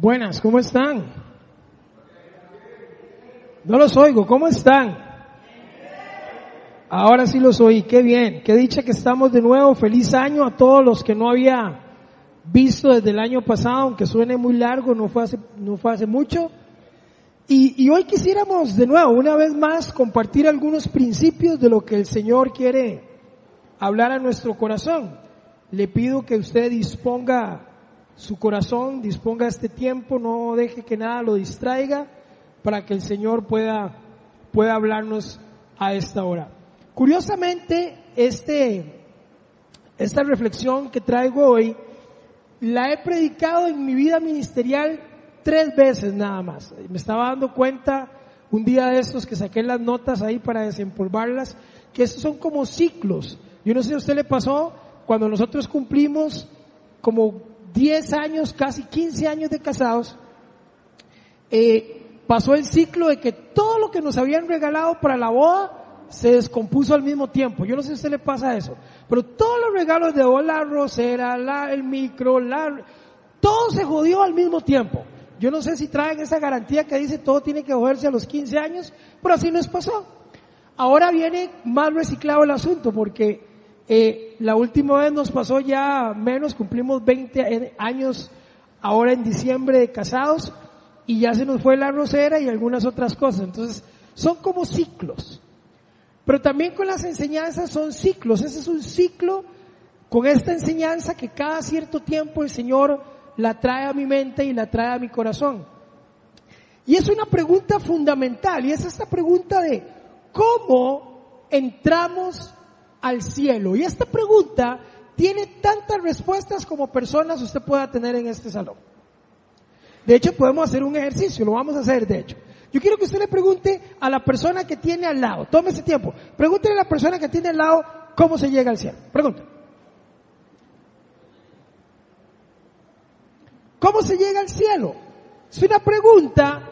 Buenas, ¿cómo están? No los oigo, ¿cómo están? Ahora sí los oí, qué bien, qué dicha que estamos de nuevo, feliz año a todos los que no había visto desde el año pasado, aunque suene muy largo, no fue hace, no fue hace mucho. Y, y hoy quisiéramos de nuevo, una vez más, compartir algunos principios de lo que el Señor quiere hablar a nuestro corazón. Le pido que usted disponga su corazón, disponga este tiempo, no deje que nada lo distraiga para que el Señor pueda, pueda hablarnos a esta hora. Curiosamente, este, esta reflexión que traigo hoy, la he predicado en mi vida ministerial tres veces nada más. Me estaba dando cuenta un día de estos que saqué las notas ahí para desempolvarlas, que estos son como ciclos. Yo no sé si a usted le pasó cuando nosotros cumplimos como 10 años, casi 15 años de casados, eh, pasó el ciclo de que todo lo que nos habían regalado para la boda se descompuso al mismo tiempo. Yo no sé si a usted le pasa eso, pero todos los regalos de boda, la rosera, la, el micro, la, todo se jodió al mismo tiempo. Yo no sé si traen esa garantía que dice todo tiene que joderse a los 15 años, pero así nos pasó. Ahora viene más reciclado el asunto porque eh, la última vez nos pasó ya menos, cumplimos 20 años ahora en diciembre de casados y ya se nos fue la rosera y algunas otras cosas. Entonces, son como ciclos. Pero también con las enseñanzas son ciclos. Ese es un ciclo con esta enseñanza que cada cierto tiempo el Señor la trae a mi mente y la trae a mi corazón. Y es una pregunta fundamental y es esta pregunta de cómo entramos al cielo? Y esta pregunta tiene tantas respuestas como personas usted pueda tener en este salón. De hecho, podemos hacer un ejercicio, lo vamos a hacer de hecho. Yo quiero que usted le pregunte a la persona que tiene al lado, tome ese tiempo, pregúntele a la persona que tiene al lado cómo se llega al cielo. Pregunta. ¿Cómo se llega al cielo? Es una pregunta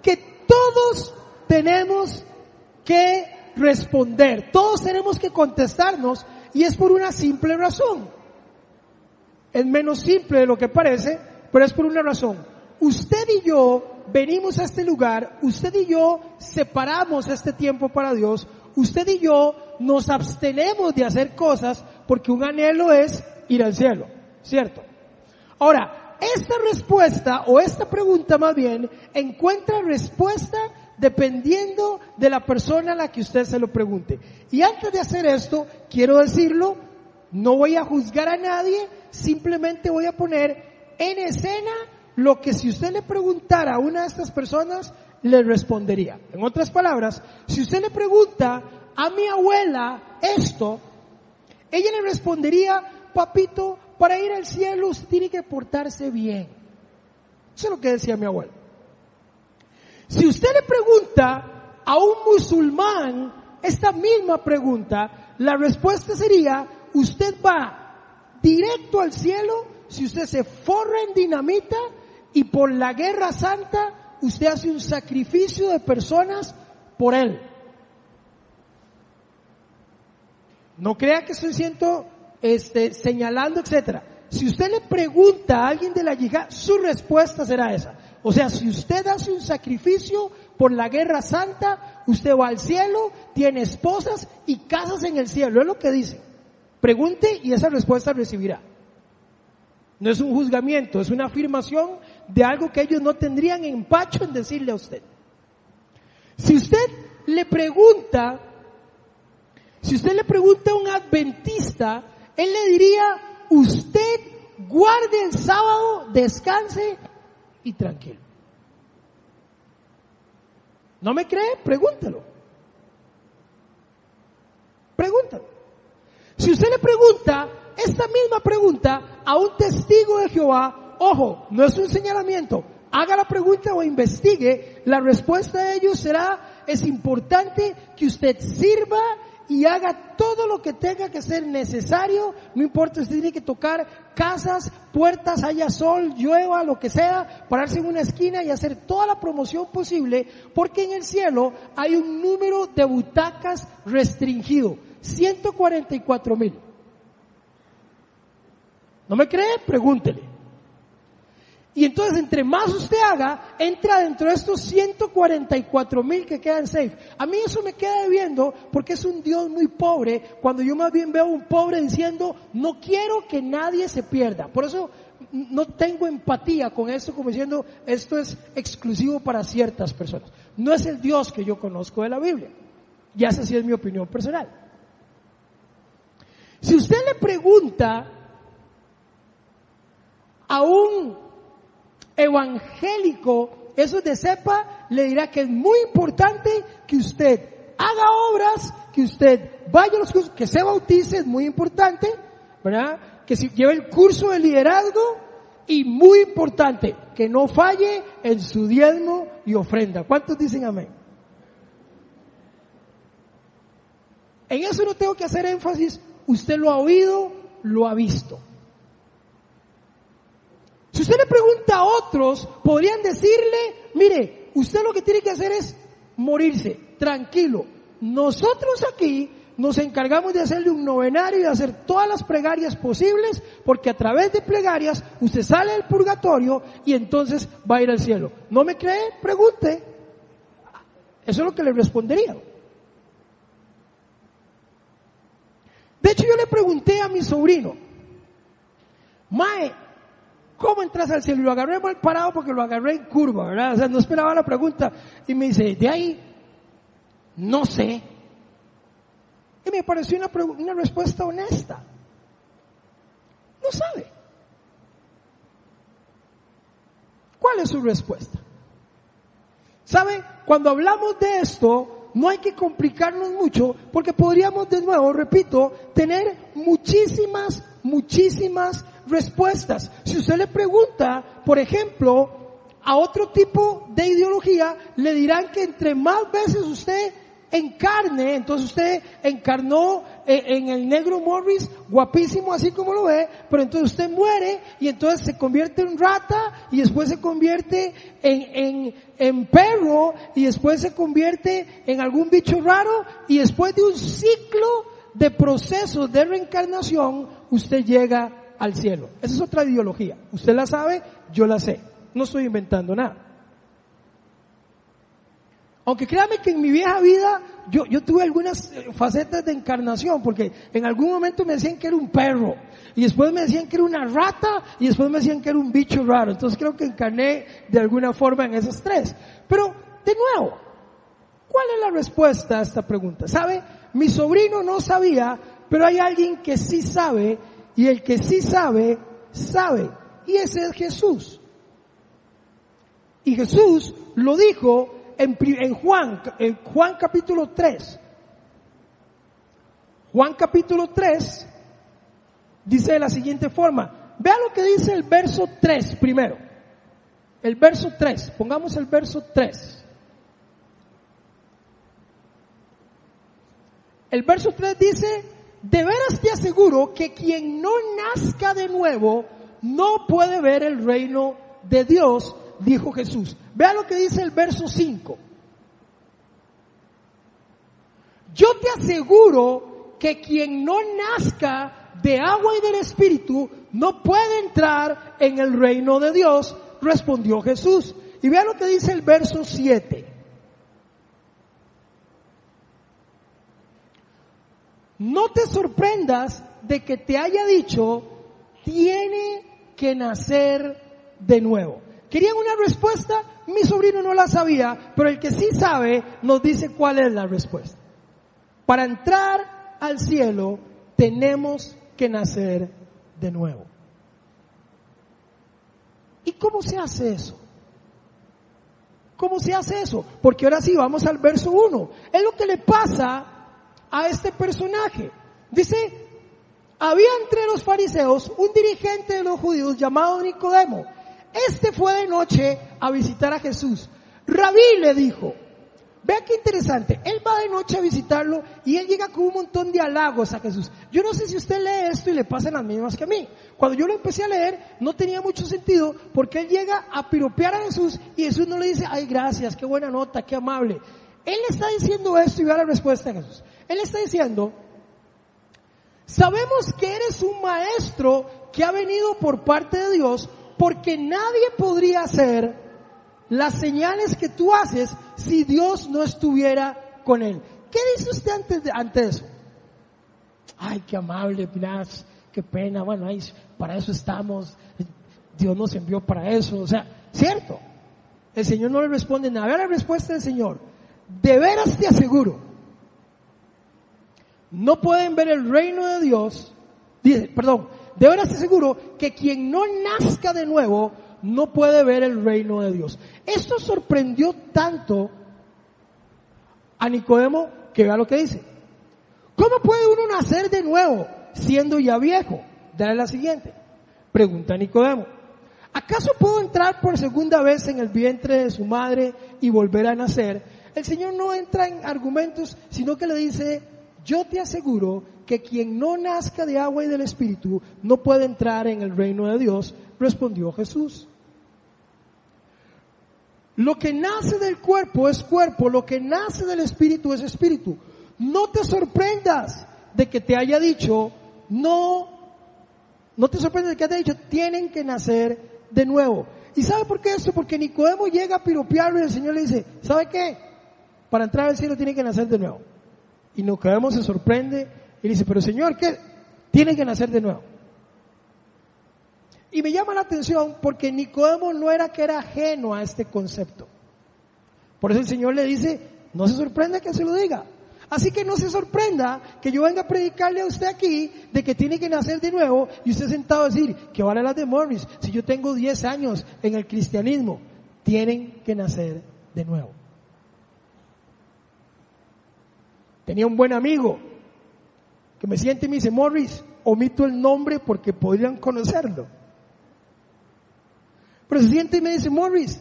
que todos tenemos que responder. Todos tenemos que contestarnos y es por una simple razón. Es menos simple de lo que parece, pero es por una razón. Usted y yo venimos a este lugar, usted y yo separamos este tiempo para Dios, usted y yo nos abstenemos de hacer cosas porque un anhelo es ir al cielo, ¿cierto? Ahora, esta respuesta o esta pregunta más bien encuentra respuesta dependiendo de la persona a la que usted se lo pregunte. Y antes de hacer esto, quiero decirlo, no voy a juzgar a nadie, simplemente voy a poner en escena lo que si usted le preguntara a una de estas personas, le respondería. En otras palabras, si usted le pregunta a mi abuela esto, ella le respondería, papito, para ir al cielo usted tiene que portarse bien. Eso es lo que decía mi abuela. Si usted le pregunta a un musulmán esta misma pregunta, la respuesta sería, usted va directo al cielo si usted se forra en dinamita y por la guerra santa usted hace un sacrificio de personas por él. No crea que estoy siento este, señalando, etcétera. Si usted le pregunta a alguien de la yihad, su respuesta será esa. O sea, si usted hace un sacrificio por la guerra santa, usted va al cielo, tiene esposas y casas en el cielo. Es lo que dice. Pregunte y esa respuesta recibirá. No es un juzgamiento, es una afirmación de algo que ellos no tendrían empacho en decirle a usted. Si usted le pregunta, si usted le pregunta a un adventista, él le diría, usted guarde el sábado, descanse y tranquilo. ¿No me cree? Pregúntelo. Pregúntalo. Si usted le pregunta esta misma pregunta a un testigo de Jehová, ojo, no es un señalamiento, haga la pregunta o investigue, la respuesta de ellos será, es importante que usted sirva y haga todo lo que tenga que ser necesario, no importa si tiene que tocar casas, puertas, haya sol, llueva, lo que sea, pararse en una esquina y hacer toda la promoción posible, porque en el cielo hay un número de butacas restringido, 144 mil. ¿No me cree? Pregúntele. Y entonces entre más usted haga, entra dentro de estos 144 mil que quedan safe. A mí eso me queda viendo porque es un Dios muy pobre cuando yo más bien veo un pobre diciendo, no quiero que nadie se pierda. Por eso no tengo empatía con esto como diciendo, esto es exclusivo para ciertas personas. No es el Dios que yo conozco de la Biblia. Y esa sí es mi opinión personal. Si usted le pregunta a un evangélico, eso de sepa, le dirá que es muy importante que usted haga obras, que usted vaya a los cursos, que se bautice, es muy importante, ¿verdad? Que si lleve el curso de liderazgo y muy importante, que no falle en su diezmo y ofrenda. ¿Cuántos dicen amén? En eso no tengo que hacer énfasis, usted lo ha oído, lo ha visto. Si usted le pregunta a otros, podrían decirle, mire, usted lo que tiene que hacer es morirse, tranquilo. Nosotros aquí nos encargamos de hacerle un novenario y de hacer todas las plegarias posibles, porque a través de plegarias usted sale del purgatorio y entonces va a ir al cielo. ¿No me cree? Pregunte. Eso es lo que le respondería. De hecho, yo le pregunté a mi sobrino, Mae, ¿Cómo entras al cielo? Y lo agarré mal parado porque lo agarré en curva, ¿verdad? O sea, no esperaba la pregunta. Y me dice, de ahí, no sé. Y me pareció una, una respuesta honesta. No sabe. ¿Cuál es su respuesta? ¿Sabe? Cuando hablamos de esto, no hay que complicarnos mucho porque podríamos de nuevo, repito, tener muchísimas, muchísimas respuestas. Si usted le pregunta, por ejemplo, a otro tipo de ideología, le dirán que entre más veces usted encarne, entonces usted encarnó eh, en el negro Morris, guapísimo así como lo ve, pero entonces usted muere y entonces se convierte en rata y después se convierte en, en, en perro y después se convierte en algún bicho raro y después de un ciclo de procesos de reencarnación, usted llega al cielo. Esa es otra ideología. Usted la sabe, yo la sé. No estoy inventando nada. Aunque créame que en mi vieja vida yo, yo tuve algunas eh, facetas de encarnación, porque en algún momento me decían que era un perro, y después me decían que era una rata, y después me decían que era un bicho raro. Entonces creo que encarné de alguna forma en esas tres. Pero, de nuevo, ¿cuál es la respuesta a esta pregunta? ¿Sabe? Mi sobrino no sabía, pero hay alguien que sí sabe y el que sí sabe, sabe. Y ese es Jesús. Y Jesús lo dijo en, Juan, en Juan capítulo 3. Juan capítulo 3 dice de la siguiente forma. Vea lo que dice el verso 3 primero. El verso 3. Pongamos el verso 3. El verso 3 dice, de veras te aseguro que quien no nazca de nuevo no puede ver el reino de Dios, dijo Jesús. Vea lo que dice el verso 5. Yo te aseguro que quien no nazca de agua y del Espíritu no puede entrar en el reino de Dios, respondió Jesús. Y vea lo que dice el verso 7. No te sorprendas de que te haya dicho, tiene que nacer de nuevo. ¿Querían una respuesta? Mi sobrino no la sabía, pero el que sí sabe nos dice cuál es la respuesta. Para entrar al cielo tenemos que nacer de nuevo. ¿Y cómo se hace eso? ¿Cómo se hace eso? Porque ahora sí vamos al verso 1. Es lo que le pasa a este personaje. Dice, había entre los fariseos un dirigente de los judíos llamado Nicodemo. Este fue de noche a visitar a Jesús. Rabí le dijo, vea qué interesante, él va de noche a visitarlo y él llega con un montón de halagos a Jesús. Yo no sé si usted lee esto y le pasan las mismas que a mí. Cuando yo lo empecé a leer no tenía mucho sentido porque él llega a piropear a Jesús y Jesús no le dice, ay gracias, qué buena nota, qué amable. Él le está diciendo esto y vea la respuesta de Jesús. Él está diciendo, sabemos que eres un maestro que ha venido por parte de Dios porque nadie podría hacer las señales que tú haces si Dios no estuviera con él. ¿Qué dice usted antes de, eso? Ay, qué amable, Pinas, qué pena, bueno, para eso estamos, Dios nos envió para eso, o sea, cierto. El Señor no le responde nada. Vea la respuesta del Señor. De veras te aseguro, no pueden ver el reino de Dios, dice, perdón, de veras aseguro que quien no nazca de nuevo no puede ver el reino de Dios. Esto sorprendió tanto a Nicodemo que vea lo que dice. ¿Cómo puede uno nacer de nuevo siendo ya viejo? Dale la siguiente. Pregunta Nicodemo. ¿Acaso puedo entrar por segunda vez en el vientre de su madre y volver a nacer? El Señor no entra en argumentos, sino que le dice, yo te aseguro que quien no nazca de agua y del Espíritu no puede entrar en el reino de Dios, respondió Jesús. Lo que nace del cuerpo es cuerpo, lo que nace del Espíritu es Espíritu. No te sorprendas de que te haya dicho, no, no te sorprendas de que te haya dicho, tienen que nacer de nuevo. ¿Y sabe por qué eso? Porque Nicodemo llega a piropearlo y el Señor le dice, ¿sabe qué? Para entrar al cielo tiene que nacer de nuevo. Y Nicodemo se sorprende y dice, pero Señor, ¿qué? Tiene que nacer de nuevo. Y me llama la atención porque Nicodemo no era que era ajeno a este concepto. Por eso el Señor le dice, no se sorprenda que se lo diga. Así que no se sorprenda que yo venga a predicarle a usted aquí de que tiene que nacer de nuevo y usted sentado a decir, que vale la de Morris, si yo tengo 10 años en el cristianismo, tienen que nacer de nuevo. Tenía un buen amigo que me siente y me dice, Morris, omito el nombre porque podrían conocerlo. Pero se siente y me dice, Morris,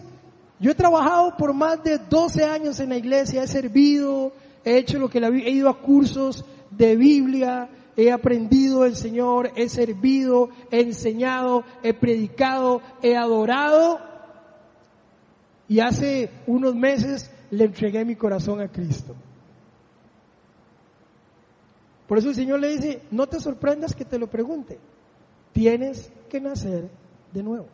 yo he trabajado por más de 12 años en la iglesia, he servido, he hecho lo que la, he ido a cursos de Biblia, he aprendido el Señor, he servido, he enseñado, he predicado, he adorado. Y hace unos meses le entregué mi corazón a Cristo. Por eso el Señor le dice, no te sorprendas que te lo pregunte. Tienes que nacer de nuevo.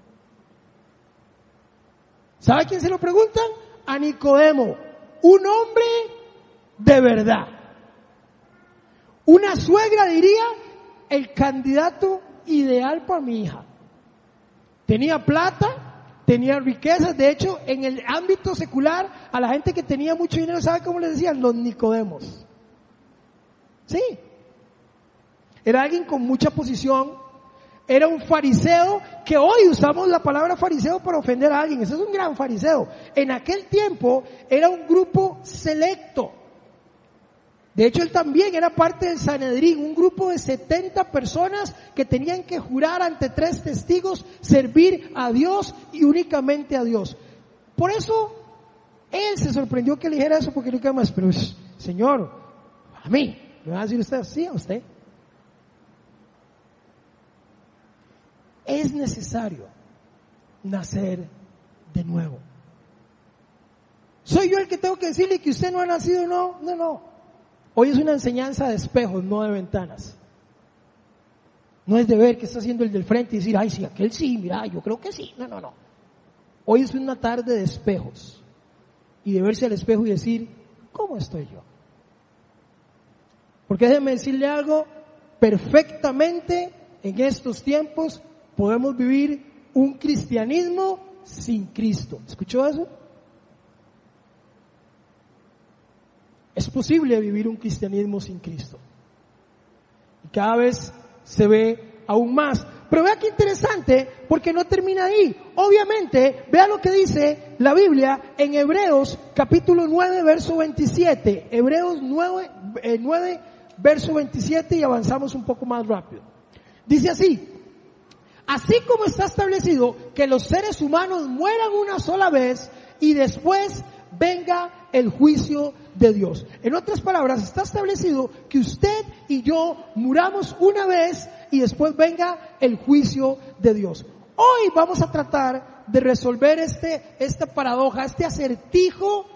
¿Sabe quién se lo preguntan? A Nicodemo, un hombre de verdad. Una suegra diría, el candidato ideal para mi hija. Tenía plata, tenía riquezas, de hecho, en el ámbito secular, a la gente que tenía mucho dinero, ¿sabe cómo le decían? Los Nicodemos. Sí. Era alguien con mucha posición, era un fariseo que hoy usamos la palabra fariseo para ofender a alguien. Ese es un gran fariseo. En aquel tiempo era un grupo selecto. De hecho, él también era parte del Sanedrín, un grupo de 70 personas que tenían que jurar ante tres testigos servir a Dios y únicamente a Dios. Por eso, él se sorprendió que le dijera eso porque le más, pero Señor, a mí, ¿le va a decir usted? Sí, a usted. Es necesario nacer de nuevo. ¿Soy yo el que tengo que decirle que usted no ha nacido? No, no, no. Hoy es una enseñanza de espejos, no de ventanas. No es de ver qué está haciendo el del frente y decir, ay, sí, aquel sí, mira, yo creo que sí. No, no, no. Hoy es una tarde de espejos. Y de verse al espejo y decir, ¿cómo estoy yo? Porque déjeme decirle algo, perfectamente en estos tiempos podemos vivir un cristianismo sin Cristo. ¿Escuchó eso? Es posible vivir un cristianismo sin Cristo. Y cada vez se ve aún más. Pero vea qué interesante, porque no termina ahí. Obviamente, vea lo que dice la Biblia en Hebreos capítulo 9, verso 27. Hebreos 9, 9 eh, verso 27 y avanzamos un poco más rápido. Dice así, así como está establecido que los seres humanos mueran una sola vez y después venga el juicio de Dios. En otras palabras, está establecido que usted y yo muramos una vez y después venga el juicio de Dios. Hoy vamos a tratar de resolver este, esta paradoja, este acertijo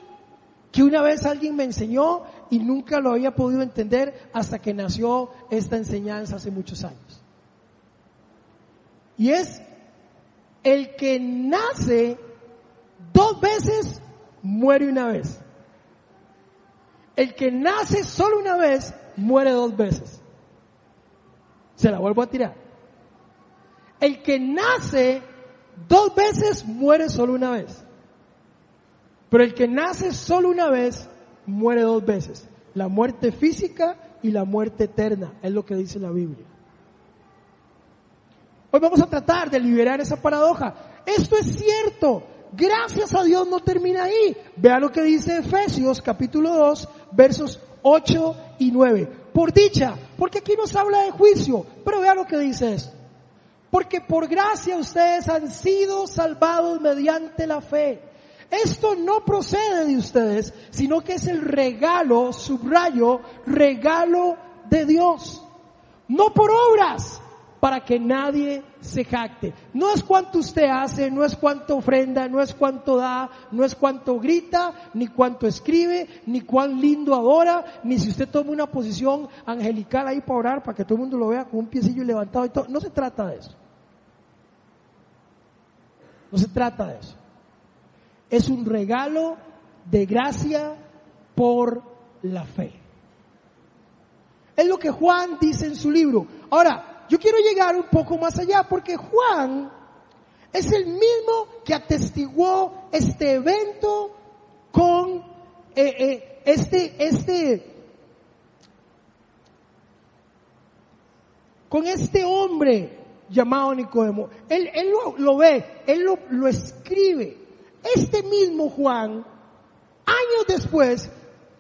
que una vez alguien me enseñó y nunca lo había podido entender hasta que nació esta enseñanza hace muchos años. Y es, el que nace dos veces, muere una vez. El que nace solo una vez, muere dos veces. Se la vuelvo a tirar. El que nace dos veces, muere solo una vez. Pero el que nace solo una vez, muere dos veces. La muerte física y la muerte eterna, es lo que dice la Biblia. Hoy vamos a tratar de liberar esa paradoja. Esto es cierto. Gracias a Dios no termina ahí. Vea lo que dice Efesios capítulo 2, versos 8 y 9. Por dicha, porque aquí nos habla de juicio, pero vea lo que dice esto. Porque por gracia ustedes han sido salvados mediante la fe. Esto no procede de ustedes, sino que es el regalo, subrayo, regalo de Dios. No por obras, para que nadie se jacte. No es cuánto usted hace, no es cuánto ofrenda, no es cuánto da, no es cuánto grita, ni cuánto escribe, ni cuán lindo adora, ni si usted toma una posición angelical ahí para orar, para que todo el mundo lo vea con un piecillo levantado y todo. No se trata de eso. No se trata de eso. Es un regalo de gracia por la fe. Es lo que Juan dice en su libro. Ahora, yo quiero llegar un poco más allá porque Juan es el mismo que atestiguó este evento con eh, eh, este, este, con este hombre llamado Nicodemo. Él, él lo, ve, él lo, lo escribe. Este mismo Juan, años después,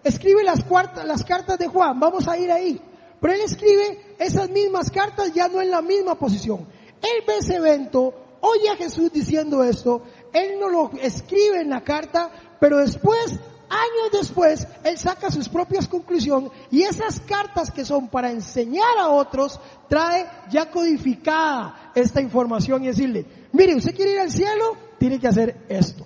escribe las, cuartas, las cartas de Juan. Vamos a ir ahí. Pero él escribe esas mismas cartas ya no en la misma posición. Él ve ese evento, oye a Jesús diciendo esto, él no lo escribe en la carta, pero después, años después, él saca sus propias conclusiones y esas cartas que son para enseñar a otros, trae ya codificada esta información y decirle, mire, usted quiere ir al cielo, tiene que hacer esto.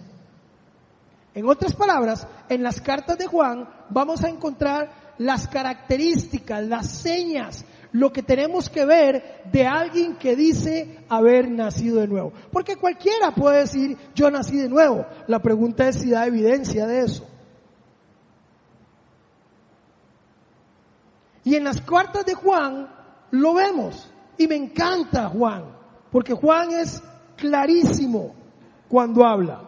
En otras palabras, en las cartas de Juan vamos a encontrar las características, las señas, lo que tenemos que ver de alguien que dice haber nacido de nuevo. Porque cualquiera puede decir, yo nací de nuevo. La pregunta es si da evidencia de eso. Y en las cuartas de Juan lo vemos. Y me encanta Juan, porque Juan es clarísimo cuando habla.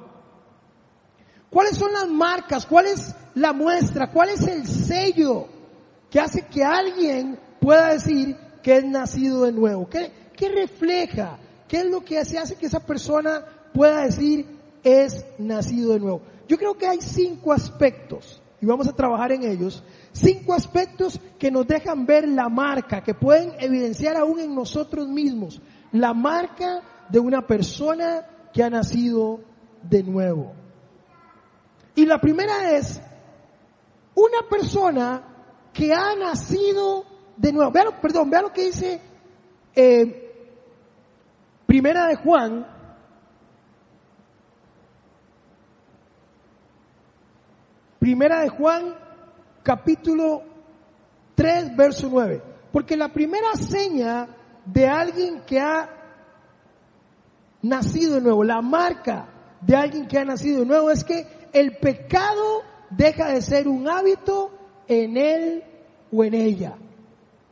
¿Cuáles son las marcas? ¿Cuál es la muestra? ¿Cuál es el sello que hace que alguien pueda decir que es nacido de nuevo? ¿Qué, refleja? ¿Qué es lo que hace, hace que esa persona pueda decir es nacido de nuevo? Yo creo que hay cinco aspectos y vamos a trabajar en ellos. Cinco aspectos que nos dejan ver la marca, que pueden evidenciar aún en nosotros mismos la marca de una persona que ha nacido de nuevo. Y la primera es una persona que ha nacido de nuevo. Perdón, vean lo que dice eh, Primera de Juan. Primera de Juan, capítulo 3, verso 9. Porque la primera seña de alguien que ha nacido de nuevo, la marca de alguien que ha nacido de nuevo es que el pecado deja de ser un hábito en él o en ella.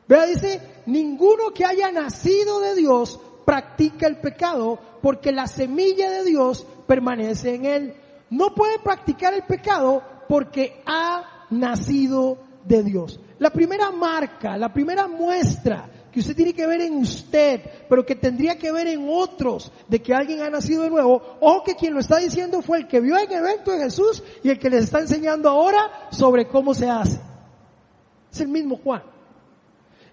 Vea, dice, ninguno que haya nacido de Dios practica el pecado porque la semilla de Dios permanece en él. No puede practicar el pecado porque ha nacido de Dios. La primera marca, la primera muestra que usted tiene que ver en usted, pero que tendría que ver en otros, de que alguien ha nacido de nuevo, o que quien lo está diciendo fue el que vio el evento de Jesús y el que les está enseñando ahora sobre cómo se hace. Es el mismo Juan.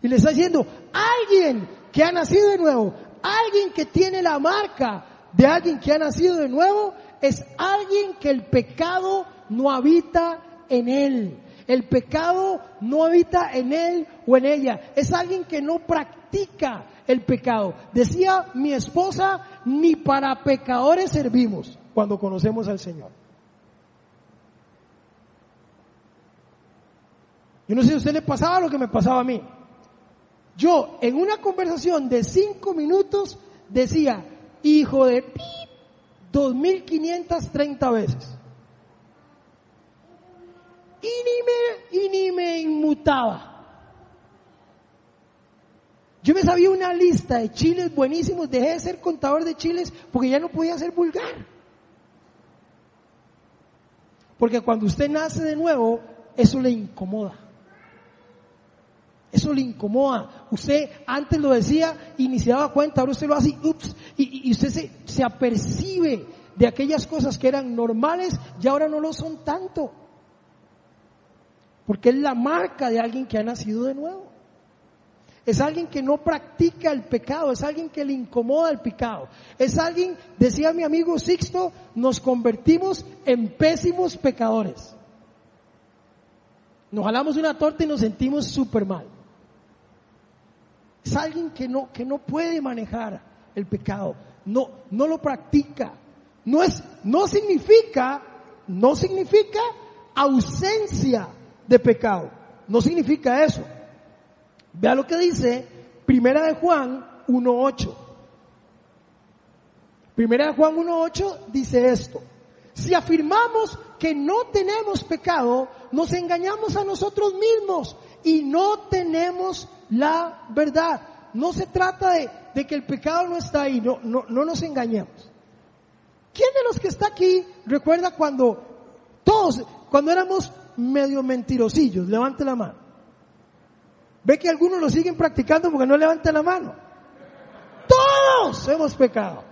Y le está diciendo, alguien que ha nacido de nuevo, alguien que tiene la marca de alguien que ha nacido de nuevo, es alguien que el pecado no habita en él. El pecado no habita en él o en ella. Es alguien que no practica el pecado. Decía mi esposa, ni para pecadores servimos cuando conocemos al Señor. Yo no sé si a usted le pasaba lo que me pasaba a mí. Yo en una conversación de cinco minutos decía, hijo de pi, 2530 veces. Y ni me, y ni me inmutaba. Yo me sabía una lista de chiles buenísimos, dejé de ser contador de chiles porque ya no podía ser vulgar. Porque cuando usted nace de nuevo, eso le incomoda. Eso le incomoda. Usted antes lo decía y ni se daba cuenta, ahora usted lo hace ups, y, y usted se, se apercibe de aquellas cosas que eran normales y ahora no lo son tanto. Porque es la marca de alguien que ha nacido de nuevo. Es alguien que no practica el pecado, es alguien que le incomoda el pecado. Es alguien, decía mi amigo Sixto, nos convertimos en pésimos pecadores. Nos jalamos una torta y nos sentimos súper mal. Es alguien que no, que no puede manejar el pecado, no, no lo practica. No es, no significa, no significa ausencia de pecado. No significa eso. Vea lo que dice Primera de Juan 1.8. Primera de Juan 1.8 dice esto. Si afirmamos que no tenemos pecado, nos engañamos a nosotros mismos y no tenemos la verdad. No se trata de, de que el pecado no está ahí, no, no, no nos engañemos. ¿Quién de los que está aquí recuerda cuando todos, cuando éramos medio mentirosillos? Levante la mano. Ve que algunos lo siguen practicando porque no levantan la mano. Todos hemos pecado.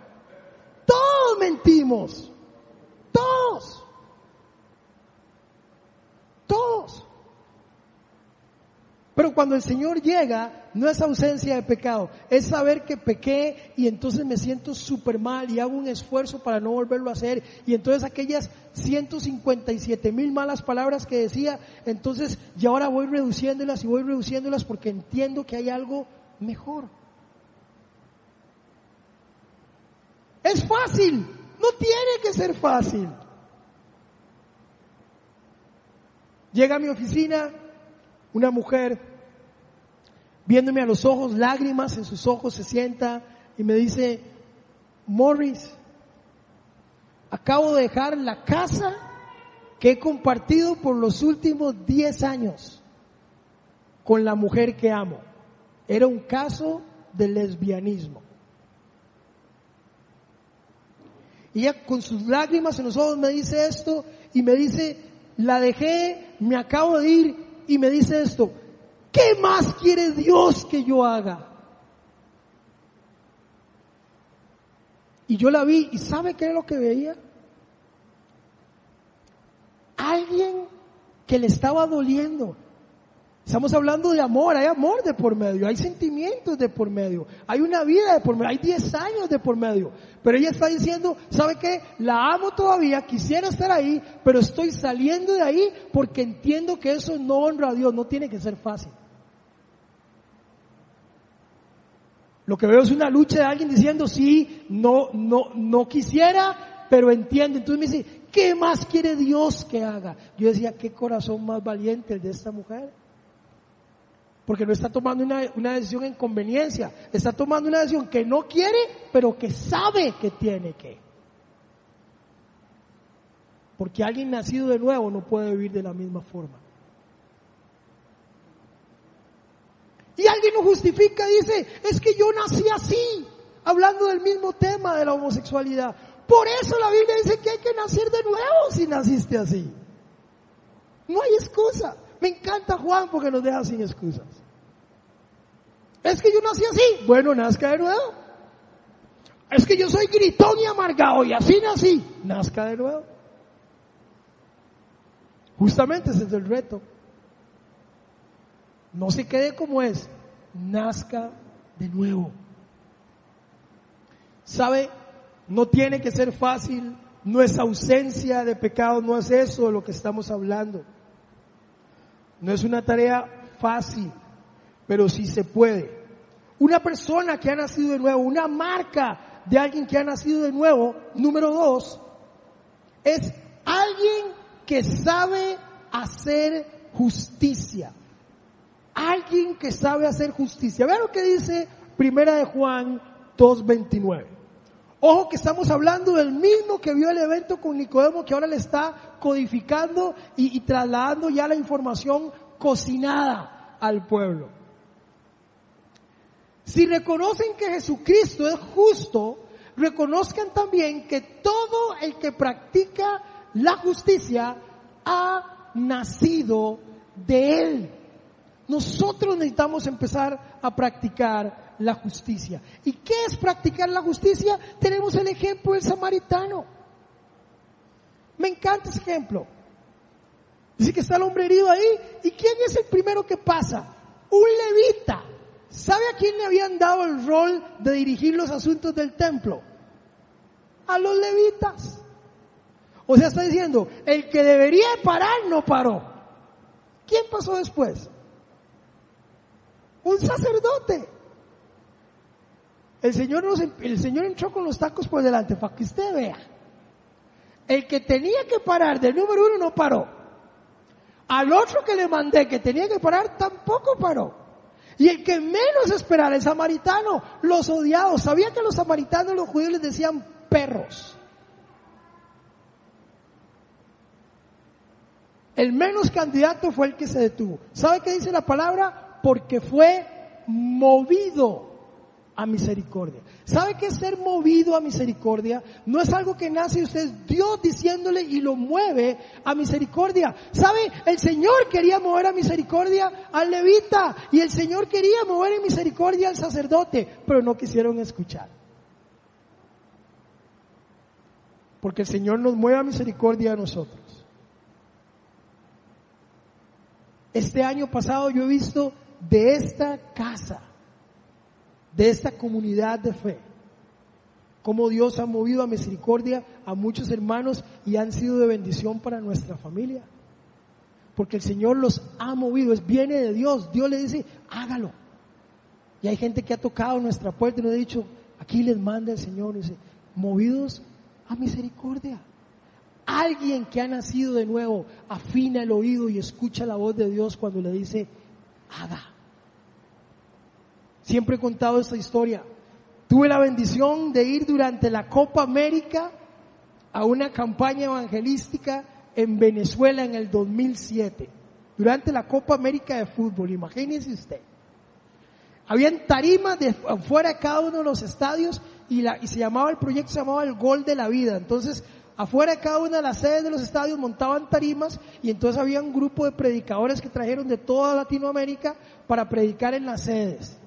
Todos mentimos. Todos. Todos. Pero cuando el Señor llega, no es ausencia de pecado, es saber que pequé y entonces me siento súper mal y hago un esfuerzo para no volverlo a hacer. Y entonces aquellas 157 mil malas palabras que decía, entonces ya ahora voy reduciéndolas y voy reduciéndolas porque entiendo que hay algo mejor. Es fácil, no tiene que ser fácil. Llega a mi oficina una mujer, viéndome a los ojos, lágrimas en sus ojos, se sienta y me dice, Morris, acabo de dejar la casa que he compartido por los últimos 10 años con la mujer que amo. Era un caso de lesbianismo. Y ella con sus lágrimas en los ojos me dice esto y me dice, la dejé, me acabo de ir y me dice esto, ¿qué más quiere Dios que yo haga? Y yo la vi y ¿sabe qué es lo que veía? Alguien que le estaba doliendo, Estamos hablando de amor, hay amor de por medio, hay sentimientos de por medio, hay una vida de por medio, hay 10 años de por medio. Pero ella está diciendo, ¿sabe qué? La amo todavía, quisiera estar ahí, pero estoy saliendo de ahí porque entiendo que eso no honra a Dios, no tiene que ser fácil. Lo que veo es una lucha de alguien diciendo, sí, no, no, no quisiera, pero entiende. Entonces me dice, ¿qué más quiere Dios que haga? Yo decía, qué corazón más valiente el de esta mujer. Porque no está tomando una, una, decisión en conveniencia, está tomando una decisión que no quiere, pero que sabe que tiene que. Porque alguien nacido de nuevo no puede vivir de la misma forma. Y alguien lo justifica, dice, es que yo nací así, hablando del mismo tema de la homosexualidad. Por eso la Biblia dice que hay que nacer de nuevo si naciste así. No hay excusa. Me encanta Juan porque nos deja sin excusas. Es que yo nací así. Bueno, nazca de nuevo. Es que yo soy gritón y amargado y así nací. Nazca de nuevo. Justamente ese es el reto. No se quede como es. Nazca de nuevo. ¿Sabe? No tiene que ser fácil. No es ausencia de pecado. No es eso de lo que estamos hablando. No es una tarea fácil, pero sí se puede. Una persona que ha nacido de nuevo, una marca de alguien que ha nacido de nuevo, número dos, es alguien que sabe hacer justicia. Alguien que sabe hacer justicia. Vean lo que dice Primera de Juan 2.29. Ojo que estamos hablando del mismo que vio el evento con Nicodemo que ahora le está codificando y, trasladando ya la información cocinada al pueblo. Si reconocen que Jesucristo es justo, reconozcan también que todo el que practica la justicia ha nacido de Él. Nosotros necesitamos empezar a practicar la justicia. ¿Y qué es practicar la justicia? Tenemos el ejemplo del samaritano. Me encanta ese ejemplo. Dice que está el hombre herido ahí. ¿Y quién es el primero que pasa? Un levita. ¿Sabe a quién le habían dado el rol de dirigir los asuntos del templo? A los levitas. O sea, está diciendo, el que debería parar no paró. ¿Quién pasó después? Un sacerdote. El Señor, nos, el Señor entró con los tacos por delante para que usted vea. El que tenía que parar del número uno no paró. Al otro que le mandé que tenía que parar tampoco paró. Y el que menos esperaba, el samaritano, los odiados. ¿Sabía que los samaritanos, los judíos les decían perros? El menos candidato fue el que se detuvo. ¿Sabe qué dice la palabra? Porque fue movido a misericordia. ¿Sabe qué es ser movido a misericordia? No es algo que nace de usted, Dios diciéndole y lo mueve a misericordia. ¿Sabe? El Señor quería mover a misericordia al levita y el Señor quería mover a misericordia al sacerdote, pero no quisieron escuchar. Porque el Señor nos mueve a misericordia a nosotros. Este año pasado yo he visto de esta casa, de esta comunidad de fe, cómo Dios ha movido a misericordia a muchos hermanos y han sido de bendición para nuestra familia. Porque el Señor los ha movido, es viene de Dios. Dios le dice, hágalo. Y hay gente que ha tocado nuestra puerta y nos ha dicho, aquí les manda el Señor, dice, movidos a misericordia. Alguien que ha nacido de nuevo afina el oído y escucha la voz de Dios cuando le dice, haga. Siempre he contado esta historia. Tuve la bendición de ir durante la Copa América a una campaña evangelística en Venezuela en el 2007. Durante la Copa América de Fútbol, imagínese usted. Habían tarimas de fuera de cada uno de los estadios y, la, y se llamaba el proyecto, se llamaba el Gol de la Vida. Entonces Afuera de cada una de las sedes de los estadios montaban tarimas y entonces había un grupo de predicadores que trajeron de toda Latinoamérica para predicar en las sedes.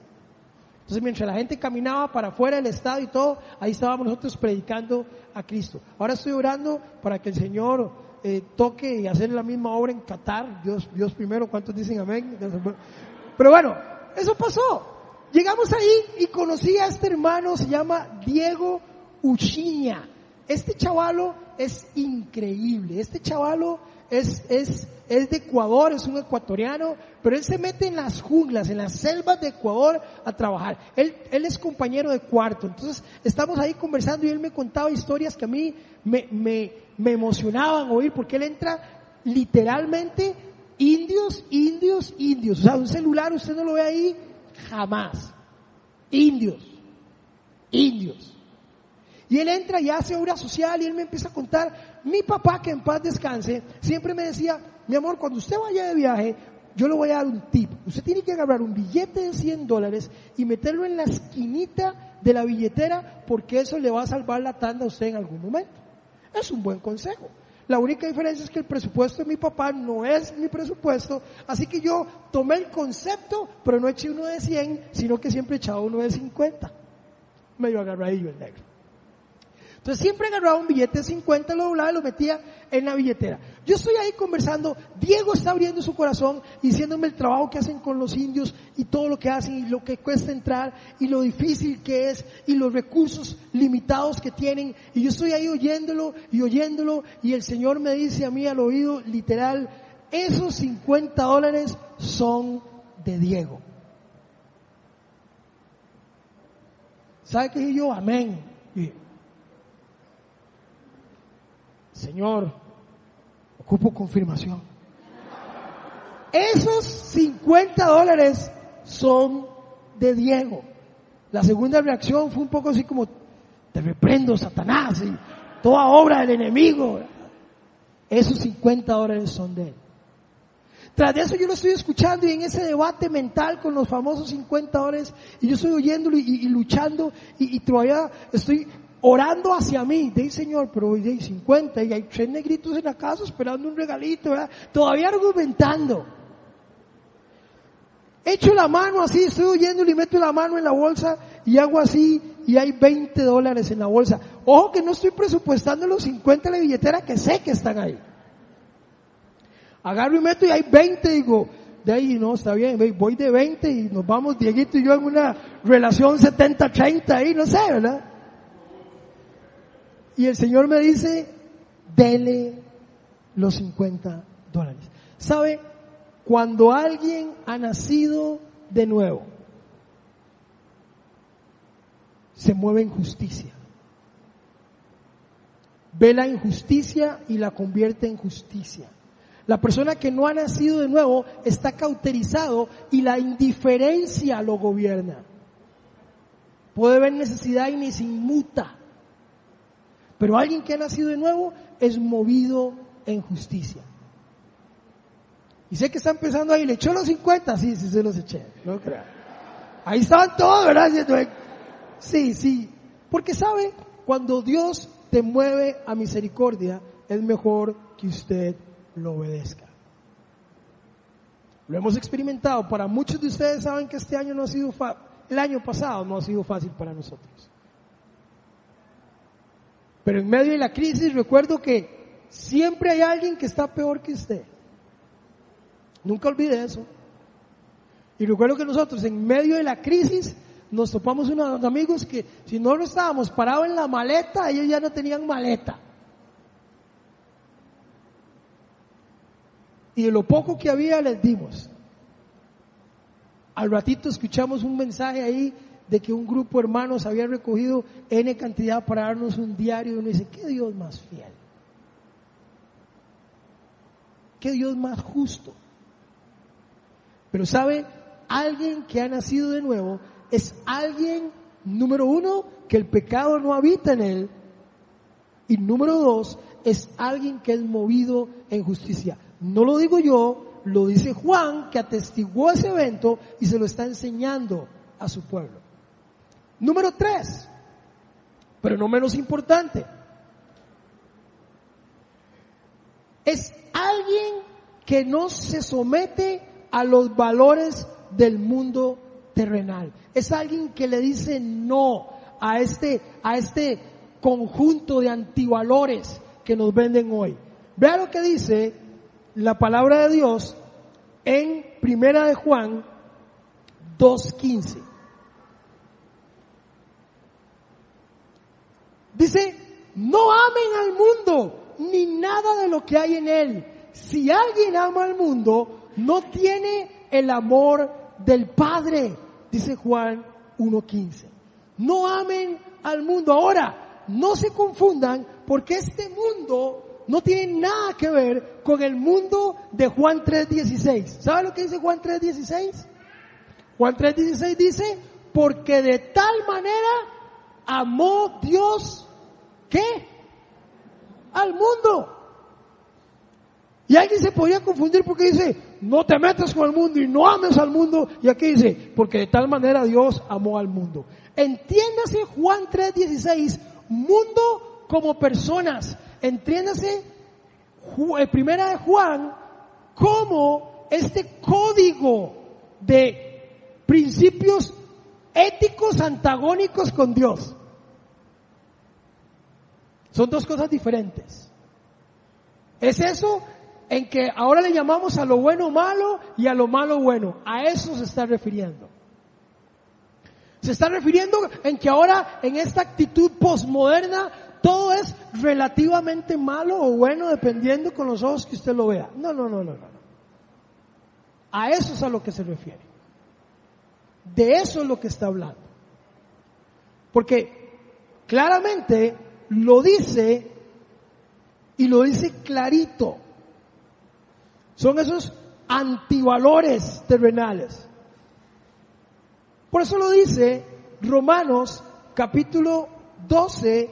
Entonces mientras la gente caminaba para afuera del estadio y todo, ahí estábamos nosotros predicando a Cristo. Ahora estoy orando para que el Señor eh, toque y hacer la misma obra en Qatar. Dios, Dios primero, ¿cuántos dicen amén? Pero bueno, eso pasó. Llegamos ahí y conocí a este hermano, se llama Diego Uchiña. Este chavalo es increíble. Este chavalo es, es, es de Ecuador, es un ecuatoriano, pero él se mete en las junglas, en las selvas de Ecuador a trabajar. Él, él es compañero de cuarto. Entonces estamos ahí conversando y él me contaba historias que a mí me, me, me emocionaban oír porque él entra literalmente indios, indios, indios. O sea, un celular usted no lo ve ahí jamás. Indios, indios. Y él entra y hace obra social y él me empieza a contar, mi papá que en paz descanse, siempre me decía, mi amor, cuando usted vaya de viaje, yo le voy a dar un tip. Usted tiene que agarrar un billete de 100 dólares y meterlo en la esquinita de la billetera porque eso le va a salvar la tanda a usted en algún momento. Es un buen consejo. La única diferencia es que el presupuesto de mi papá no es mi presupuesto, así que yo tomé el concepto, pero no eché uno de 100, sino que siempre echaba uno de 50. Medio agarradillo el negro. Entonces siempre agarraba un billete de 50, lo doblaba y lo metía en la billetera. Yo estoy ahí conversando, Diego está abriendo su corazón y diciéndome el trabajo que hacen con los indios y todo lo que hacen y lo que cuesta entrar y lo difícil que es y los recursos limitados que tienen. Y yo estoy ahí oyéndolo y oyéndolo y el Señor me dice a mí al oído literal, esos 50 dólares son de Diego. ¿Sabe qué dije yo? Amén. Señor, ocupo confirmación. Esos 50 dólares son de Diego. La segunda reacción fue un poco así como, te reprendo, Satanás, y toda obra del enemigo. Esos 50 dólares son de él. Tras de eso yo lo estoy escuchando y en ese debate mental con los famosos 50 dólares y yo estoy oyéndolo y, luchando y, todavía estoy orando hacia mí. De Señor, pero hoy de 50 y hay tres negritos en la casa esperando un regalito. Todavía argumentando. Echo la mano así, estoy oyéndolo y meto la mano en la bolsa y hago así y hay 20 dólares en la bolsa. Ojo que no estoy presupuestando los 50 de la billetera que sé que están ahí. Agarro y meto y hay 20, digo, de ahí no, está bien, voy de 20 y nos vamos Dieguito y yo en una relación 70-30 ahí, no sé, ¿verdad? Y el Señor me dice, dele los 50 dólares. ¿Sabe? Cuando alguien ha nacido de nuevo, se mueve en justicia. Ve la injusticia y la convierte en justicia. La persona que no ha nacido de nuevo está cauterizado y la indiferencia lo gobierna. Puede ver necesidad y ni se inmuta. Pero alguien que ha nacido de nuevo es movido en justicia. Y sé que está empezando ahí, le echó los 50, sí, sí se los eché, no crea. Ahí estaban todos, ¿verdad? Sí, sí. Porque sabe, cuando Dios te mueve a misericordia, es mejor que usted lo obedezca. Lo hemos experimentado. Para muchos de ustedes saben que este año no ha sido el año pasado no ha sido fácil para nosotros. Pero en medio de la crisis recuerdo que siempre hay alguien que está peor que usted. Nunca olvide eso. Y recuerdo que nosotros en medio de la crisis nos topamos unos amigos que si no estábamos parados en la maleta, ellos ya no tenían maleta. y de lo poco que había les dimos. Al ratito escuchamos un mensaje ahí de que un grupo de hermanos había recogido N cantidad para darnos un diario y uno dice, ¿qué Dios más fiel? ¿Qué Dios más justo? Pero sabe, alguien que ha nacido de nuevo es alguien, número uno, que el pecado no habita en él. Y número dos, es alguien que es movido en justicia. No lo digo yo, lo dice Juan, que atestiguó ese evento y se lo está enseñando a su pueblo. Número tres, pero no menos importante, es alguien que no se somete a los valores del mundo terrenal. Es alguien que le dice no a este, a este conjunto de antivalores que nos venden hoy. Vea lo que dice la palabra de Dios en Primera de Juan 2.15. Dice, no amen al mundo ni nada de lo que hay en él. Si alguien ama al mundo, no tiene el amor del Padre, dice Juan 1.15. No amen al mundo. Ahora, no se confundan porque este mundo no tiene nada que ver con el mundo de Juan 3.16. ¿Sabe lo que dice Juan 3.16? Juan 3.16 dice, porque de tal manera amó Dios, ¿qué? Al mundo. Y alguien se podría confundir porque dice, no te metas con el mundo y no ames al mundo. Y aquí dice, porque de tal manera Dios amó al mundo. Entiéndase Juan 3.16, mundo como personas. Entiéndase, eh, primera de Juan, como este código de principios éticos antagónicos con Dios. Son dos cosas diferentes. Es eso en que ahora le llamamos a lo bueno malo y a lo malo bueno. A eso se está refiriendo. Se está refiriendo en que ahora en esta actitud posmoderna todo es relativamente malo o bueno dependiendo con los ojos que usted lo vea. No, no, no, no, no. A eso es a lo que se refiere. De eso es lo que está hablando. Porque claramente lo dice y lo dice clarito. Son esos antivalores terrenales. Por eso lo dice Romanos capítulo 12,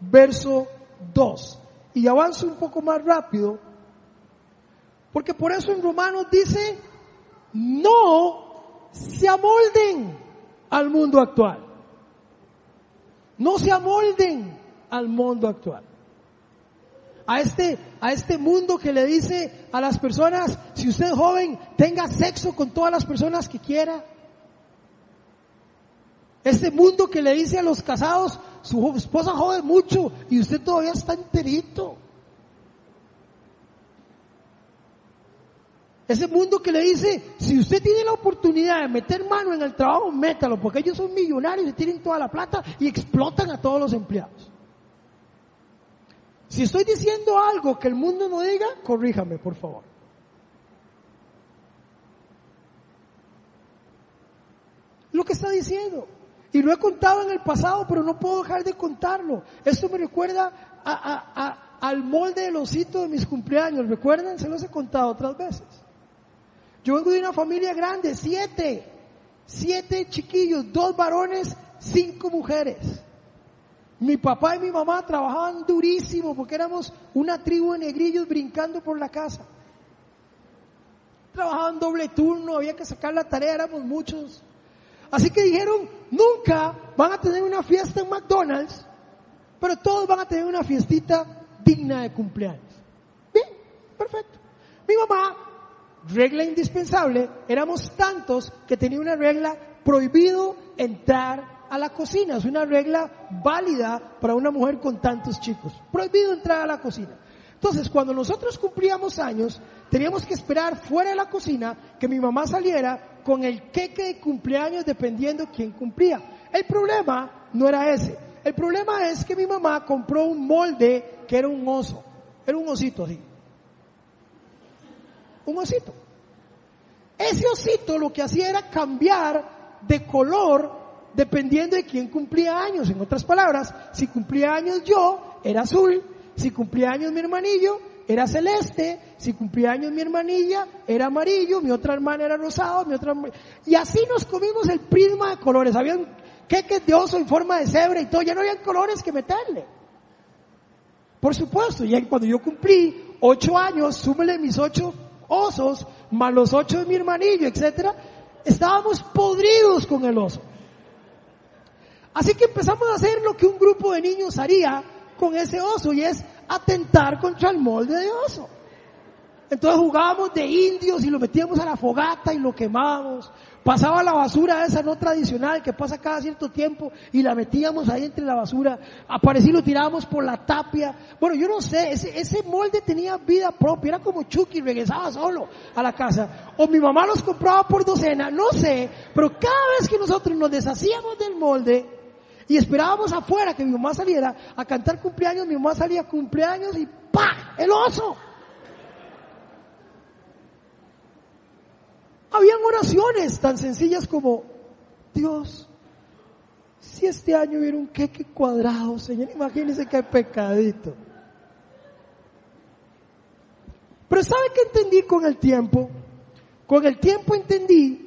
verso 2. Y avanzo un poco más rápido, porque por eso en Romanos dice, no se amolden al mundo actual. No se amolden al mundo actual. A este, a este mundo que le dice a las personas, si usted es joven, tenga sexo con todas las personas que quiera. Este mundo que le dice a los casados, su esposa jode mucho y usted todavía está enterito. Ese mundo que le dice, si usted tiene la oportunidad de meter mano en el trabajo, métalo, porque ellos son millonarios y tienen toda la plata y explotan a todos los empleados. Si estoy diciendo algo que el mundo no diga, corríjame, por favor. Lo que está diciendo. Y lo he contado en el pasado, pero no puedo dejar de contarlo. Esto me recuerda al molde del osito de mis cumpleaños. ¿Recuerdan? Se los he contado otras veces. Yo vengo de una familia grande, siete. Siete chiquillos, dos varones, cinco mujeres. Mi papá y mi mamá trabajaban durísimo porque éramos una tribu de negrillos brincando por la casa. Trabajaban doble turno, había que sacar la tarea, éramos muchos. Así que dijeron, nunca van a tener una fiesta en McDonald's, pero todos van a tener una fiestita digna de cumpleaños. Bien, perfecto. Mi mamá, regla indispensable, éramos tantos que tenía una regla prohibido entrar a la cocina. Es una regla válida para una mujer con tantos chicos. Prohibido entrar a la cocina. Entonces, cuando nosotros cumplíamos años, teníamos que esperar fuera de la cocina que mi mamá saliera con el queque de cumpleaños dependiendo quién cumplía. El problema no era ese. El problema es que mi mamá compró un molde que era un oso. Era un osito así. Un osito. Ese osito lo que hacía era cambiar de color dependiendo de quién cumplía años. En otras palabras, si cumplía años yo, era azul. Si cumplía años mi hermanillo, era celeste, si cumplía años mi hermanilla, era amarillo, mi otra hermana era rosado, mi otra... Y así nos comimos el prisma de colores. Habían queques de oso en forma de cebra y todo, ya no habían colores que meterle. Por supuesto, y cuando yo cumplí ocho años, súmele mis ocho osos, más los ocho de mi hermanillo, etcétera, estábamos podridos con el oso. Así que empezamos a hacer lo que un grupo de niños haría con ese oso y es atentar contra el molde de oso. Entonces jugábamos de indios y lo metíamos a la fogata y lo quemábamos. Pasaba la basura esa no tradicional que pasa cada cierto tiempo y la metíamos ahí entre la basura. Aparecí y lo tirábamos por la tapia. Bueno, yo no sé, ese, ese molde tenía vida propia, era como Chucky, regresaba solo a la casa. O mi mamá los compraba por docena, no sé, pero cada vez que nosotros nos deshacíamos del molde, y esperábamos afuera que mi mamá saliera a cantar cumpleaños, mi mamá salía cumpleaños y ¡pa! ¡El oso! Habían oraciones tan sencillas como, Dios, si este año hubiera un queque cuadrado, Señor, imagínense qué pecadito. Pero ¿sabe qué entendí con el tiempo? Con el tiempo entendí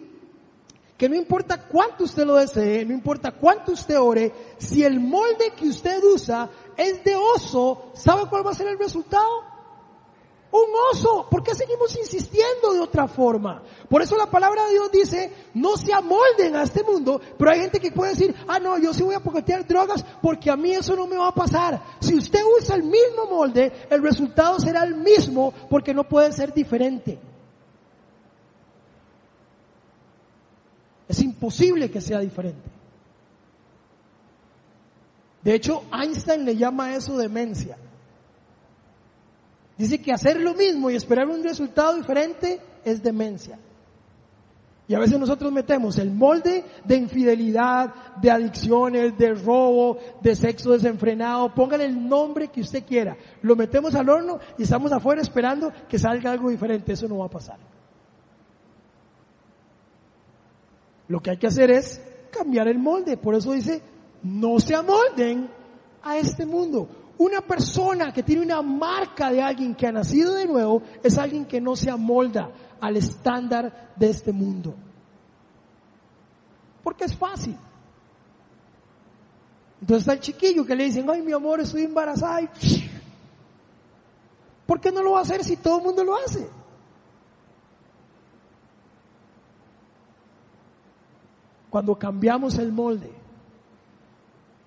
que no importa cuánto usted lo desee, no importa cuánto usted ore, si el molde que usted usa es de oso, ¿sabe cuál va a ser el resultado? Un oso. ¿Por qué seguimos insistiendo de otra forma? Por eso la palabra de Dios dice, no se amolden a este mundo, pero hay gente que puede decir, ah no, yo sí voy a poquetear drogas porque a mí eso no me va a pasar. Si usted usa el mismo molde, el resultado será el mismo porque no puede ser diferente. Es imposible que sea diferente. De hecho, Einstein le llama eso demencia. Dice que hacer lo mismo y esperar un resultado diferente es demencia. Y a veces nosotros metemos el molde de infidelidad, de adicciones, de robo, de sexo desenfrenado, póngale el nombre que usted quiera. Lo metemos al horno y estamos afuera esperando que salga algo diferente. Eso no va a pasar. Lo que hay que hacer es cambiar el molde. Por eso dice, no se amolden a este mundo. Una persona que tiene una marca de alguien que ha nacido de nuevo es alguien que no se amolda al estándar de este mundo. Porque es fácil. Entonces está el chiquillo que le dicen, ay mi amor, estoy embarazada. ¿Por qué no lo va a hacer si todo el mundo lo hace? Cuando cambiamos el molde,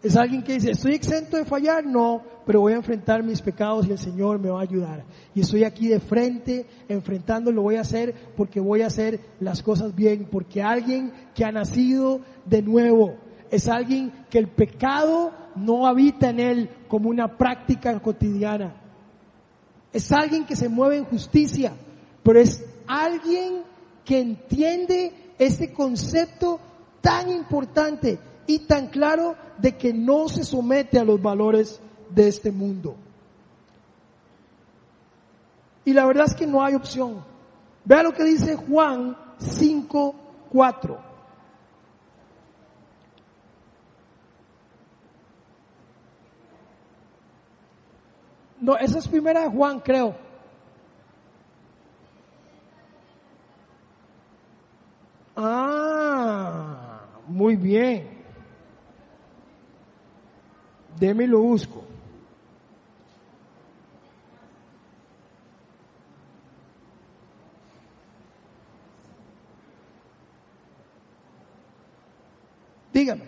es alguien que dice, estoy exento de fallar, no, pero voy a enfrentar mis pecados y el Señor me va a ayudar. Y estoy aquí de frente, enfrentando, lo voy a hacer porque voy a hacer las cosas bien, porque alguien que ha nacido de nuevo es alguien que el pecado no habita en él como una práctica cotidiana. Es alguien que se mueve en justicia, pero es alguien que entiende este concepto tan importante y tan claro de que no se somete a los valores de este mundo. Y la verdad es que no hay opción. Vea lo que dice Juan 5, 4. No, esa es primera de Juan, creo. Ah, muy bien. Deme lo busco. Dígame.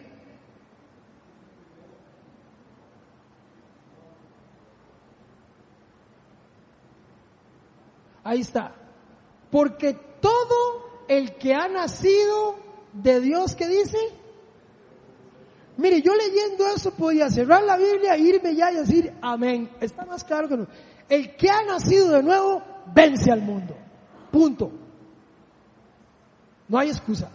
Ahí está. Porque todo el que ha nacido de Dios, ¿qué dice? Mire, yo leyendo eso podía cerrar la Biblia, irme ya y decir amén. Está más claro que no. El que ha nacido de nuevo vence al mundo. Punto. No hay excusa.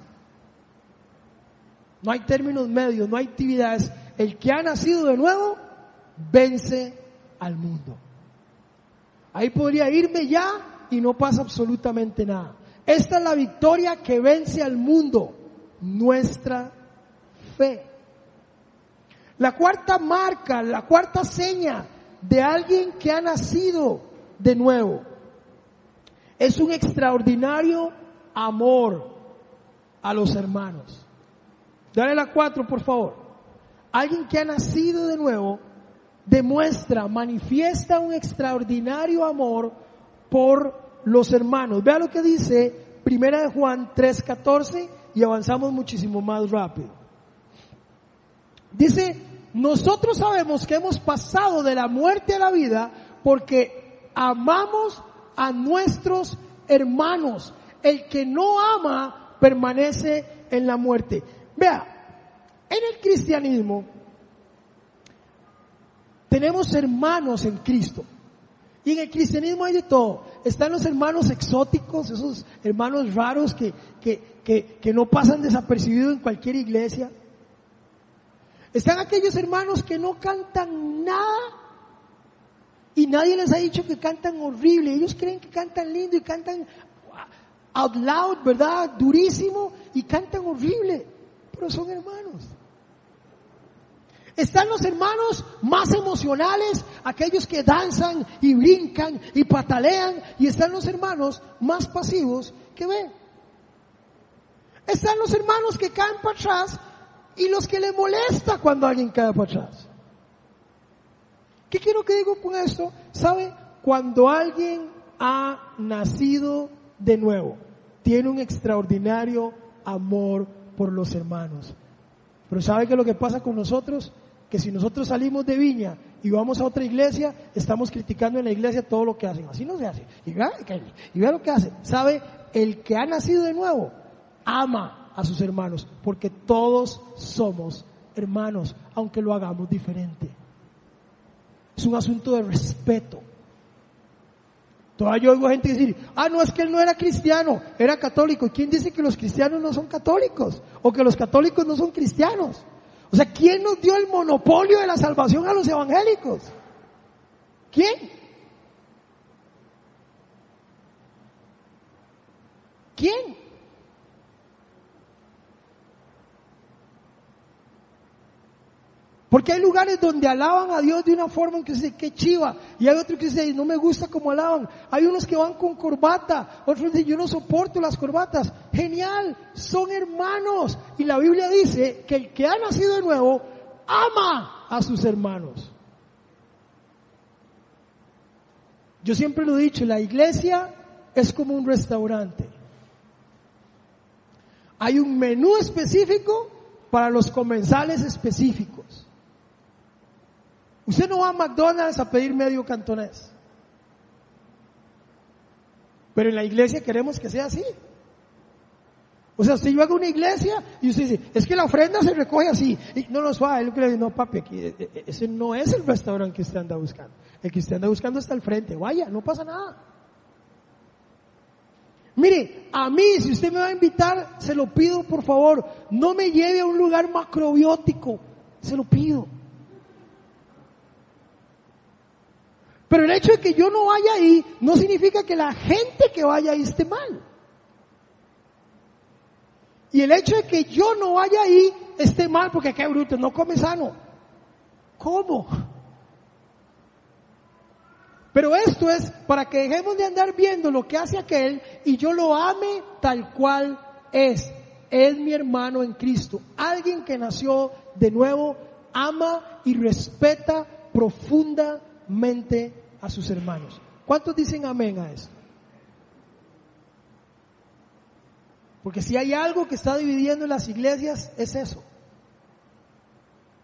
No hay términos medios, no hay actividades. El que ha nacido de nuevo vence al mundo. Ahí podría irme ya y no pasa absolutamente nada. Esta es la victoria que vence al mundo, nuestra fe. La cuarta marca, la cuarta seña de alguien que ha nacido de nuevo es un extraordinario amor a los hermanos. Dale la cuatro, por favor. Alguien que ha nacido de nuevo demuestra, manifiesta un extraordinario amor por los hermanos. Vea lo que dice Primera de Juan 3:14 y avanzamos muchísimo más rápido. Dice, nosotros sabemos que hemos pasado de la muerte a la vida porque amamos a nuestros hermanos. El que no ama permanece en la muerte. Vea, en el cristianismo tenemos hermanos en Cristo. Y en el cristianismo hay de todo. Están los hermanos exóticos, esos hermanos raros que, que, que, no pasan desapercibidos en cualquier iglesia. Están aquellos hermanos que no cantan nada y nadie les ha dicho que cantan horrible. Ellos creen que cantan lindo y cantan out loud, ¿verdad? Durísimo y cantan horrible, pero son hermanos. Están los hermanos más emocionales, aquellos que danzan y brincan y patalean, y están los hermanos más pasivos que ven. Están los hermanos que caen para atrás y los que le molesta cuando alguien cae para atrás. ¿Qué quiero que digo con esto? ¿Sabe? Cuando alguien ha nacido de nuevo, tiene un extraordinario amor por los hermanos. Pero ¿sabe qué es lo que pasa con nosotros? Que si nosotros salimos de Viña y vamos a otra iglesia, estamos criticando en la iglesia todo lo que hacen. Así no se hace. Y vea, y vea lo que hace. ¿Sabe? El que ha nacido de nuevo ama a sus hermanos, porque todos somos hermanos, aunque lo hagamos diferente. Es un asunto de respeto. Todavía yo oigo gente decir, ah, no, es que él no era cristiano, era católico. ¿Quién dice que los cristianos no son católicos? O que los católicos no son cristianos. O sea, ¿quién nos dio el monopolio de la salvación a los evangélicos? ¿Quién? ¿Quién? Porque hay lugares donde alaban a Dios de una forma en que dice, qué chiva. Y hay otros que dicen, no me gusta como alaban. Hay unos que van con corbata. Otros dicen, yo no soporto las corbatas. Genial. Son hermanos. Y la Biblia dice que el que ha nacido de nuevo ama a sus hermanos. Yo siempre lo he dicho, la iglesia es como un restaurante. Hay un menú específico para los comensales específicos. Usted no va a McDonald's a pedir medio cantonés. Pero en la iglesia queremos que sea así. O sea, usted llega a una iglesia y usted dice, es que la ofrenda se recoge así. Y no nos va, él le dice, no papi, aquí, e, e, ese no es el restaurante que usted anda buscando. El que usted anda buscando está al frente. Vaya, no pasa nada. Mire, a mí, si usted me va a invitar, se lo pido por favor, no me lleve a un lugar macrobiótico. Se lo pido. Pero el hecho de que yo no vaya ahí no significa que la gente que vaya ahí esté mal. Y el hecho de que yo no vaya ahí esté mal porque qué bruto, no come sano. ¿Cómo? Pero esto es para que dejemos de andar viendo lo que hace aquel y yo lo ame tal cual es. Es mi hermano en Cristo. Alguien que nació de nuevo ama y respeta profundamente a sus hermanos. ¿Cuántos dicen amén a eso? Porque si hay algo que está dividiendo las iglesias, es eso.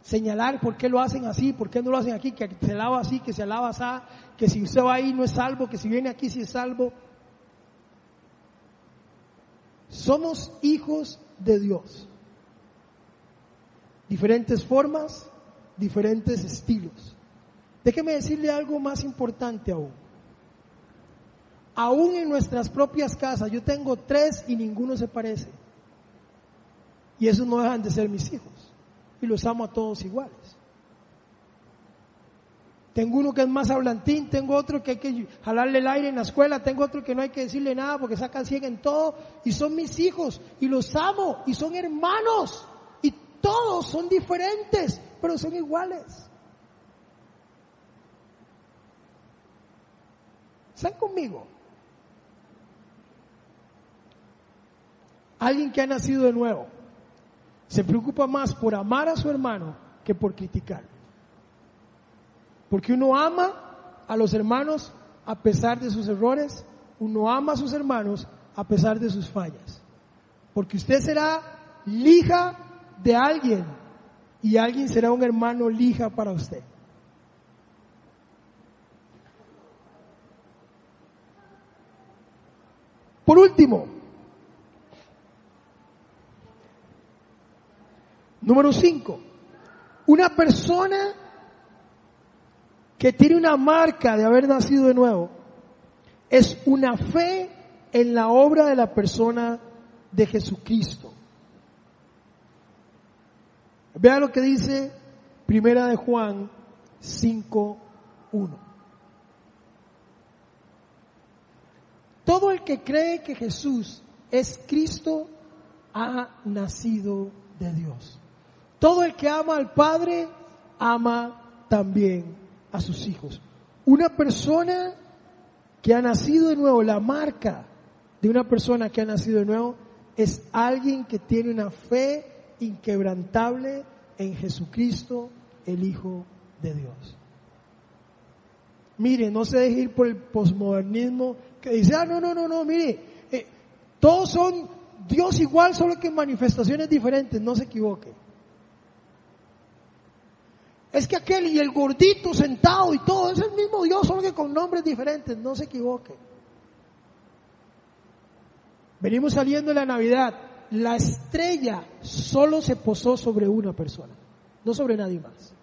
Señalar por qué lo hacen así, por qué no lo hacen aquí, que se lava así, que se lava así, que si usted va ahí no es salvo, que si viene aquí sí es salvo. Somos hijos de Dios. Diferentes formas, diferentes estilos. Déjeme decirle algo más importante aún aún en nuestras propias casas, yo tengo tres y ninguno se parece. Y esos no dejan de ser mis hijos. Y los amo a todos iguales. Tengo uno que es más hablantín, tengo otro que hay que jalarle el aire en la escuela, tengo otro que no hay que decirle nada porque sacan ciega en todo. Y son mis hijos y los amo y son hermanos. Y todos son diferentes, pero son iguales. ¿Están conmigo? Alguien que ha nacido de nuevo se preocupa más por amar a su hermano que por criticar. Porque uno ama a los hermanos a pesar de sus errores, uno ama a sus hermanos a pesar de sus fallas. Porque usted será lija de alguien y alguien será un hermano lija para usted. Por último, Número cinco, una persona que tiene una marca de haber nacido de nuevo es una fe en la obra de la persona de Jesucristo. Vea lo que dice Primera de Juan 5.1. Todo el que cree que Jesús es Cristo ha nacido de Dios. Todo el que ama al Padre ama también a sus hijos. Una persona que ha nacido de nuevo, la marca de una persona que ha nacido de nuevo es alguien que tiene una fe inquebrantable en Jesucristo, el Hijo de Dios. Mire, no se deje ir por el posmodernismo que dice, ah, no, no, no, no, mire, eh, todos son Dios igual, solo que en manifestaciones diferentes, no se equivoque. Es que aquel y el gordito sentado y todo es el mismo Dios, solo que con nombres diferentes, no se equivoque. Venimos saliendo de la Navidad. La estrella solo se posó sobre una persona, no sobre nadie más.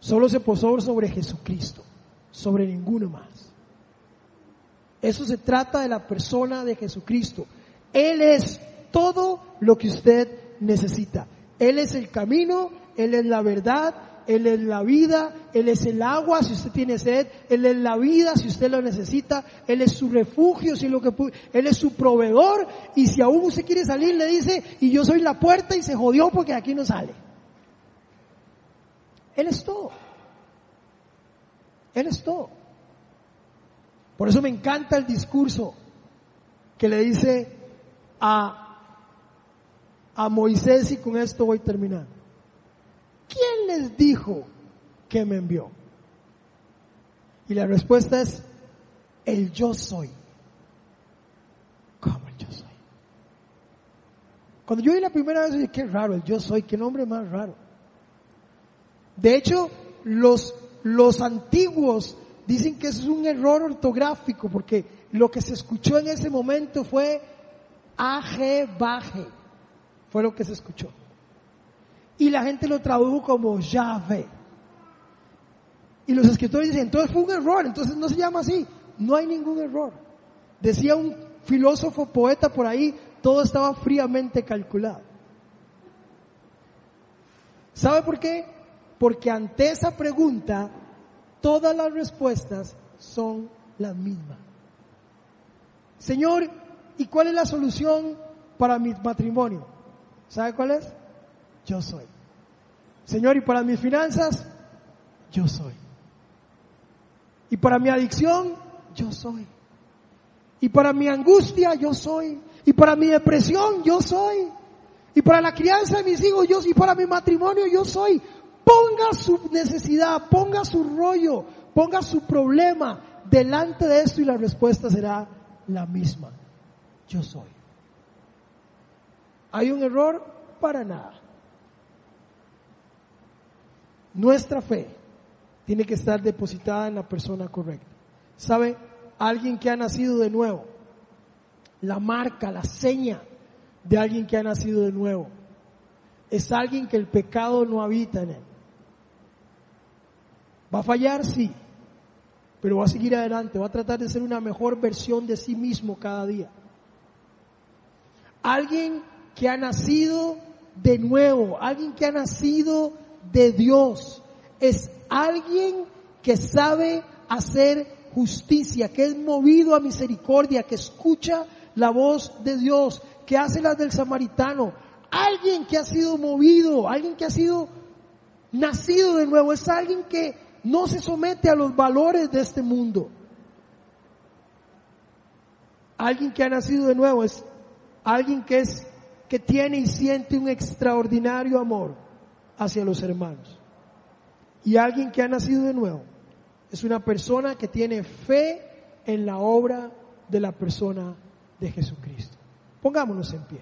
Solo se posó sobre Jesucristo, sobre ninguno más. Eso se trata de la persona de Jesucristo. Él es todo lo que usted necesita. Él es el camino, él es la verdad, Él es la vida, Él es el agua si usted tiene sed, Él es la vida si usted lo necesita, Él es su refugio si lo que Él es su proveedor y si aún usted quiere salir le dice y yo soy la puerta y se jodió porque aquí no sale. Él es todo. Él es todo. Por eso me encanta el discurso que le dice a, a Moisés y con esto voy terminando. ¿quién les dijo que me envió? Y la respuesta es, el yo soy. ¿Cómo el yo soy? Cuando yo vi la primera vez dije, qué raro, el yo soy, qué nombre más raro. De hecho, los, los antiguos dicen que eso es un error ortográfico porque lo que se escuchó en ese momento fue AG baje. Fue lo que se escuchó. Y la gente lo tradujo como Yahvé. Y los escritores dicen, entonces fue un error, entonces no se llama así. No hay ningún error. Decía un filósofo poeta por ahí, todo estaba fríamente calculado. ¿Sabe por qué? Porque ante esa pregunta, todas las respuestas son las mismas. Señor, ¿y cuál es la solución para mi matrimonio? ¿Sabe cuál es? Yo soy. Señor, ¿y para mis finanzas? Yo soy. Y para mi adicción, yo soy. Y para mi angustia, yo soy. Y para mi depresión, yo soy. Y para la crianza de mis hijos, yo soy. Y para mi matrimonio, yo soy. Ponga su necesidad, ponga su rollo, ponga su problema delante de esto y la respuesta será la misma. Yo soy. ¿Hay un error? Para nada. Nuestra fe tiene que estar depositada en la persona correcta. ¿Sabe? Alguien que ha nacido de nuevo. La marca, la seña de alguien que ha nacido de nuevo. Es alguien que el pecado no habita en él. ¿Va a fallar? Sí. Pero va a seguir adelante, va a tratar de ser una mejor versión de sí mismo cada día. Alguien que ha nacido de nuevo, alguien que ha nacido de Dios, es alguien que sabe hacer justicia, que es movido a misericordia, que escucha la voz de Dios, que hace las del samaritano, alguien que ha sido movido, alguien que ha sido nacido de nuevo, es alguien que no se somete a los valores de este mundo. Alguien que ha nacido de nuevo es alguien que es que tiene y siente un extraordinario amor hacia los hermanos. Y alguien que ha nacido de nuevo es una persona que tiene fe en la obra de la persona de Jesucristo. Pongámonos en pie.